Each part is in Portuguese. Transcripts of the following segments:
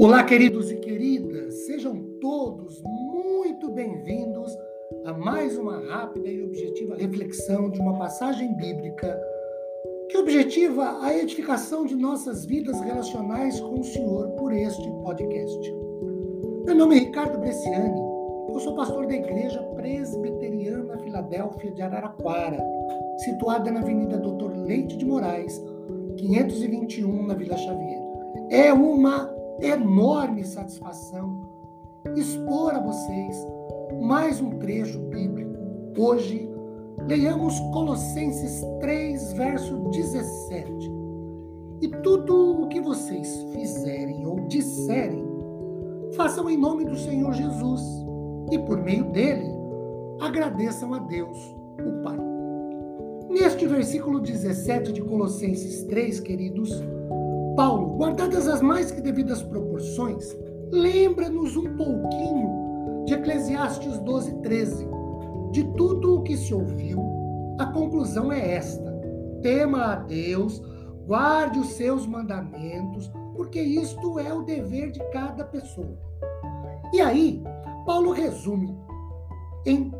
Olá, queridos e queridas, sejam todos muito bem-vindos a mais uma rápida e objetiva reflexão de uma passagem bíblica que objetiva a edificação de nossas vidas relacionais com o Senhor por este podcast. Meu nome é Ricardo Bresciani, eu sou pastor da Igreja Presbiteriana Filadélfia de Araraquara, situada na Avenida Doutor Leite de Moraes, 521, na Vila Xavier. É uma enorme satisfação expor a vocês mais um trecho bíblico. Hoje, leiamos Colossenses 3, verso 17. E tudo o que vocês fizerem ou disserem, façam em nome do Senhor Jesus e por meio dele agradeçam a Deus, o Pai. Neste versículo 17 de Colossenses 3, queridos, Paulo, guardadas as mais que devidas proporções, lembra-nos um pouquinho de Eclesiastes 12, 13. De tudo o que se ouviu, a conclusão é esta: tema a Deus, guarde os seus mandamentos, porque isto é o dever de cada pessoa. E aí, Paulo resume em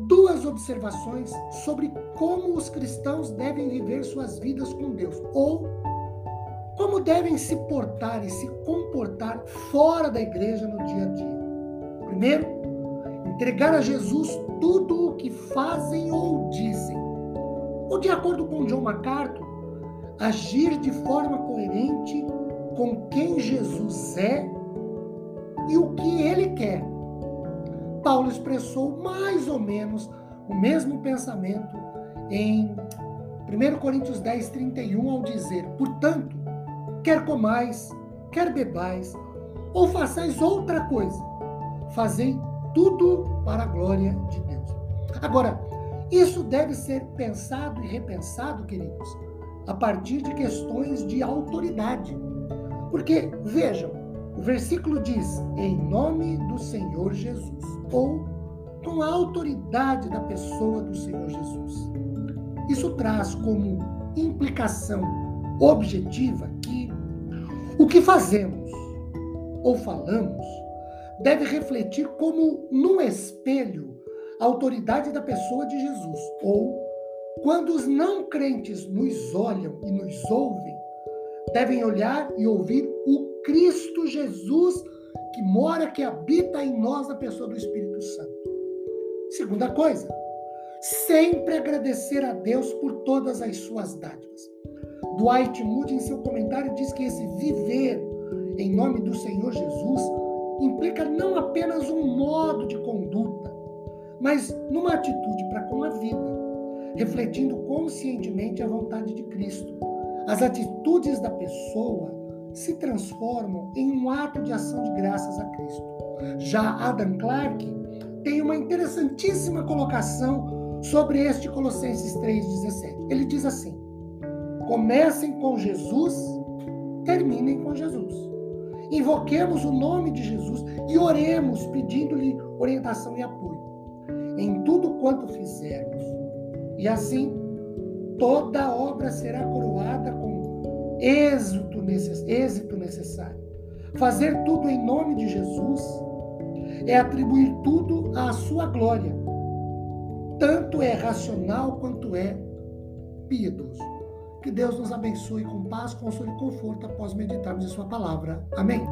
duas observações sobre como os cristãos devem viver suas vidas com Deus, ou devem se portar e se comportar fora da igreja no dia a dia? Primeiro, entregar a Jesus tudo o que fazem ou dizem. Ou, de acordo com John MacArthur, agir de forma coerente com quem Jesus é e o que ele quer. Paulo expressou mais ou menos o mesmo pensamento em 1 Coríntios 10, 31, ao dizer: Portanto, quer comais, quer bebais, ou façais outra coisa, fazei tudo para a glória de Deus. Agora, isso deve ser pensado e repensado, queridos, a partir de questões de autoridade. Porque, vejam, o versículo diz: em nome do Senhor Jesus, ou com a autoridade da pessoa do Senhor Jesus. Isso traz como implicação objetiva que o que fazemos ou falamos deve refletir como num espelho a autoridade da pessoa de Jesus. Ou, quando os não crentes nos olham e nos ouvem, devem olhar e ouvir o Cristo Jesus que mora, que habita em nós na pessoa do Espírito Santo. Segunda coisa, sempre agradecer a Deus por todas as suas dádivas. Dwight Moody, em seu comentário, diz que esse viver em nome do Senhor Jesus implica não apenas um modo de conduta, mas numa atitude para com a vida, refletindo conscientemente a vontade de Cristo. As atitudes da pessoa se transformam em um ato de ação de graças a Cristo. Já Adam Clarke tem uma interessantíssima colocação sobre este Colossenses 3,17. Ele diz assim: Comecem com Jesus, terminem com Jesus. Invoquemos o nome de Jesus e oremos pedindo-lhe orientação e apoio em tudo quanto fizermos. E assim, toda obra será coroada com êxito necessário. Fazer tudo em nome de Jesus é atribuir tudo à sua glória. Tanto é racional quanto é piedoso. Que Deus nos abençoe com paz, consolo e conforto após meditarmos em Sua palavra. Amém.